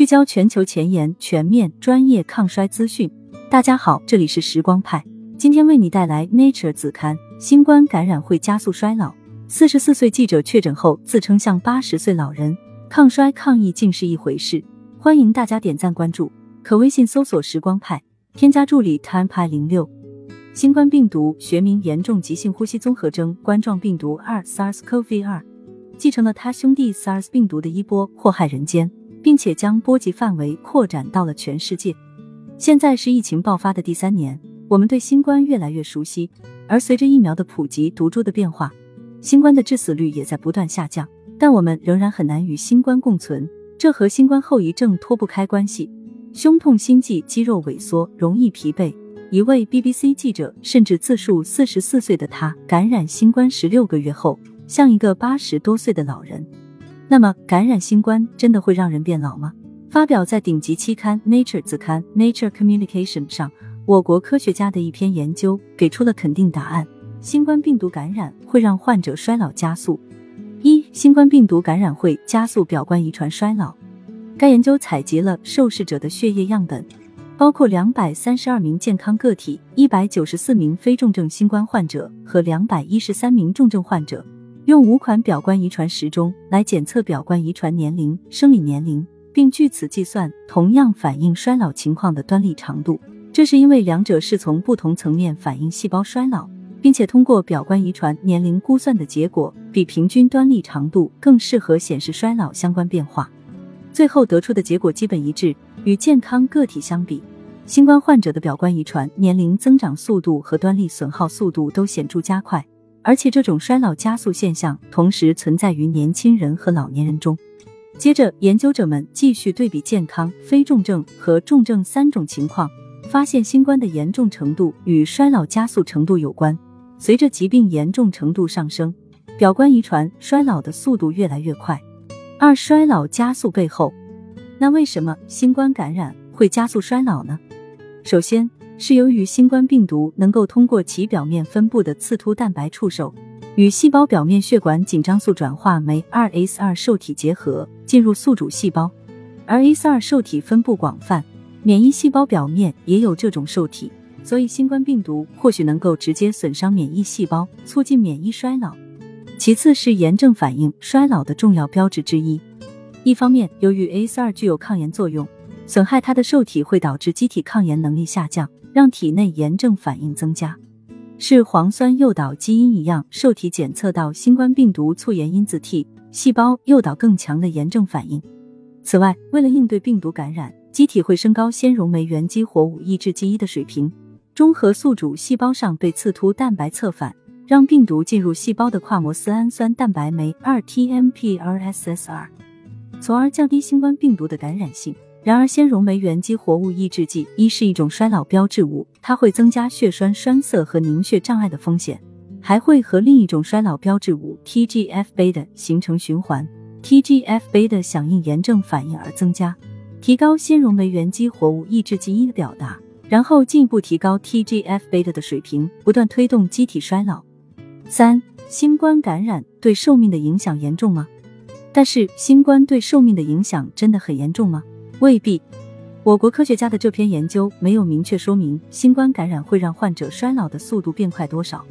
聚焦全球前沿、全面、专业抗衰资讯。大家好，这里是时光派，今天为你带来 Nature 子刊：新冠感染会加速衰老。四十四岁记者确诊后，自称像八十岁老人，抗衰抗疫竟是一回事。欢迎大家点赞关注，可微信搜索“时光派”，添加助理 time 派零六。新冠病毒学名严重急性呼吸综合征冠状病毒二 （SARS-CoV-2），继承了他兄弟 SARS 病毒的衣钵，祸害人间，并且将波及范围扩展到了全世界。现在是疫情爆发的第三年，我们对新冠越来越熟悉，而随着疫苗的普及、毒株的变化，新冠的致死率也在不断下降。但我们仍然很难与新冠共存，这和新冠后遗症脱不开关系：胸痛、心悸、肌肉萎缩、容易疲惫。一位 BBC 记者甚至自述，四十四岁的他感染新冠十六个月后，像一个八十多岁的老人。那么，感染新冠真的会让人变老吗？发表在顶级期刊《Nature》子刊《Nature Communication》上，我国科学家的一篇研究给出了肯定答案：新冠病毒感染会让患者衰老加速。一、新冠病毒感染会加速表观遗传衰老。该研究采集了受试者的血液样本，包括两百三十二名健康个体、一百九十四名非重症新冠患者和两百一十三名重症患者，用五款表观遗传时钟来检测表观遗传年龄、生理年龄。并据此计算同样反映衰老情况的端粒长度，这是因为两者是从不同层面反映细胞衰老，并且通过表观遗传年龄估算的结果比平均端粒长度更适合显示衰老相关变化。最后得出的结果基本一致，与健康个体相比，新冠患者的表观遗传年龄增长速度和端粒损耗速度都显著加快，而且这种衰老加速现象同时存在于年轻人和老年人中。接着，研究者们继续对比健康、非重症和重症三种情况，发现新冠的严重程度与衰老加速程度有关。随着疾病严重程度上升，表观遗传衰老的速度越来越快。二、衰老加速背后，那为什么新冠感染会加速衰老呢？首先是由于新冠病毒能够通过其表面分布的刺突蛋白触手。与细胞表面血管紧张素转化酶 2s2 受体结合，进入宿主细胞，而 s2 受体分布广泛，免疫细胞表面也有这种受体，所以新冠病毒或许能够直接损伤免疫细胞，促进免疫衰老。其次是炎症反应衰老的重要标志之一。一方面，由于 s2 具有抗炎作用，损害它的受体会导致机体抗炎能力下降，让体内炎症反应增加。是磺酸诱导基因一样，受体检测到新冠病毒促炎因子 T 细胞，诱导更强的炎症反应。此外，为了应对病毒感染，机体会升高纤溶酶原激活物抑制剂一的水平，中和宿主细胞上被刺突蛋白侧反，让病毒进入细胞的跨膜丝氨酸蛋白酶二 TMPRSSR，从而降低新冠病毒的感染性。然而，纤溶酶原激活物抑制剂一是一种衰老标志物，它会增加血栓栓塞和凝血障碍的风险，还会和另一种衰老标志物 TGF 贝形成循环，TGF 贝响应炎症反应而增加，提高纤溶酶原激活物抑制剂一的表达，然后进一步提高 TGF 贝的水平，不断推动机体衰老。三、新冠感染对寿命的影响严重吗？但是，新冠对寿命的影响真的很严重吗？未必，我国科学家的这篇研究没有明确说明新冠感染会让患者衰老的速度变快多少，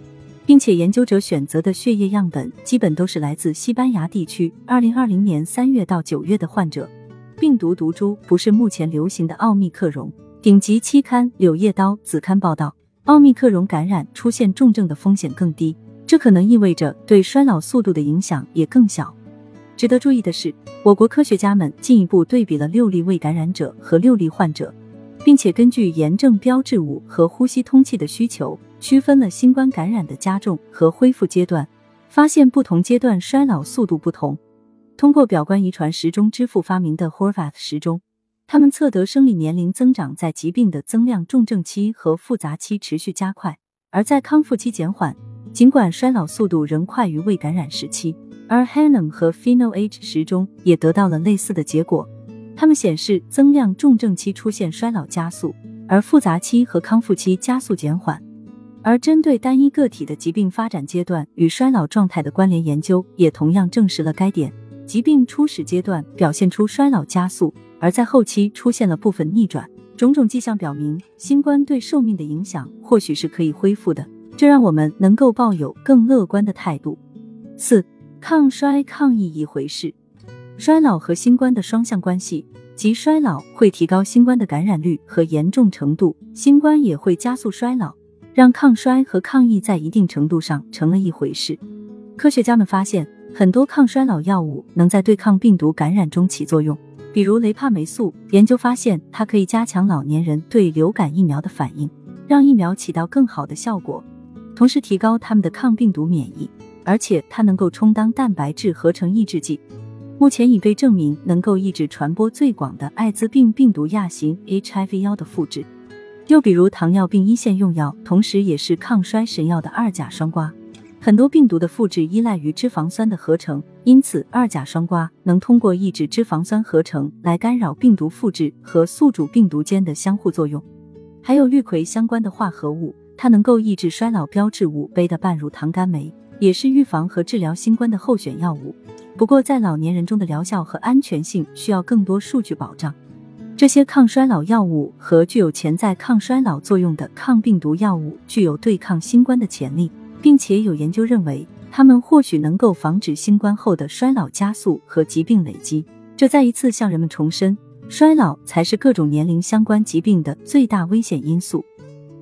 并且研究者选择的血液样本基本都是来自西班牙地区，二零二零年三月到九月的患者，病毒毒株不是目前流行的奥密克戎。顶级期刊《柳叶刀》子刊报道，奥密克戎感染出现重症的风险更低，这可能意味着对衰老速度的影响也更小。值得注意的是，我国科学家们进一步对比了六例未感染者和六例患者，并且根据炎症标志物和呼吸通气的需求，区分了新冠感染的加重和恢复阶段，发现不同阶段衰老速度不同。通过表观遗传时钟之父发明的 Horvath 时钟，他们测得生理年龄增长在疾病的增量重症期和复杂期持续加快，而在康复期减缓，尽管衰老速度仍快于未感染时期。而 Hanem 和 Pheno H 时钟也得到了类似的结果，它们显示增量重症期出现衰老加速，而复杂期和康复期加速减缓。而针对单一个体的疾病发展阶段与衰老状态的关联研究，也同样证实了该点。疾病初始阶段表现出衰老加速，而在后期出现了部分逆转。种种迹象表明，新冠对寿命的影响或许是可以恢复的，这让我们能够抱有更乐观的态度。四、抗衰抗疫一回事，衰老和新冠的双向关系，即衰老会提高新冠的感染率和严重程度，新冠也会加速衰老，让抗衰和抗疫在一定程度上成了一回事。科学家们发现，很多抗衰老药物能在对抗病毒感染中起作用。比如雷帕霉素，研究发现它可以加强老年人对流感疫苗的反应，让疫苗起到更好的效果，同时提高他们的抗病毒免疫。而且它能够充当蛋白质合成抑制剂，目前已被证明能够抑制传播最广的艾滋病病毒亚型 HIV 幺的复制。又比如糖尿病一线用药，同时也是抗衰神药的二甲双胍。很多病毒的复制依赖于脂肪酸的合成，因此二甲双胍能通过抑制脂肪酸合成来干扰病毒复制和宿主病毒间的相互作用。还有氯喹相关的化合物，它能够抑制衰老标志物贝的半乳糖苷酶，也是预防和治疗新冠的候选药物。不过，在老年人中的疗效和安全性需要更多数据保障。这些抗衰老药物和具有潜在抗衰老作用的抗病毒药物具有对抗新冠的潜力。并且有研究认为，它们或许能够防止新冠后的衰老加速和疾病累积。这再一次向人们重申，衰老才是各种年龄相关疾病的最大危险因素。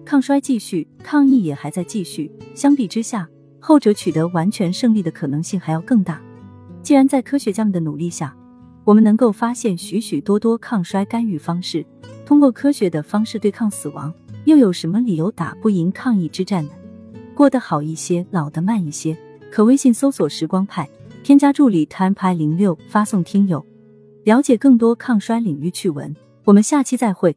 抗衰继续，抗疫也还在继续。相比之下，后者取得完全胜利的可能性还要更大。既然在科学家们的努力下，我们能够发现许许多多抗衰干预方式，通过科学的方式对抗死亡，又有什么理由打不赢抗疫之战呢？过得好一些，老得慢一些。可微信搜索“时光派”，添加助理 time 派零六，发送听友，了解更多抗衰领域趣闻。我们下期再会。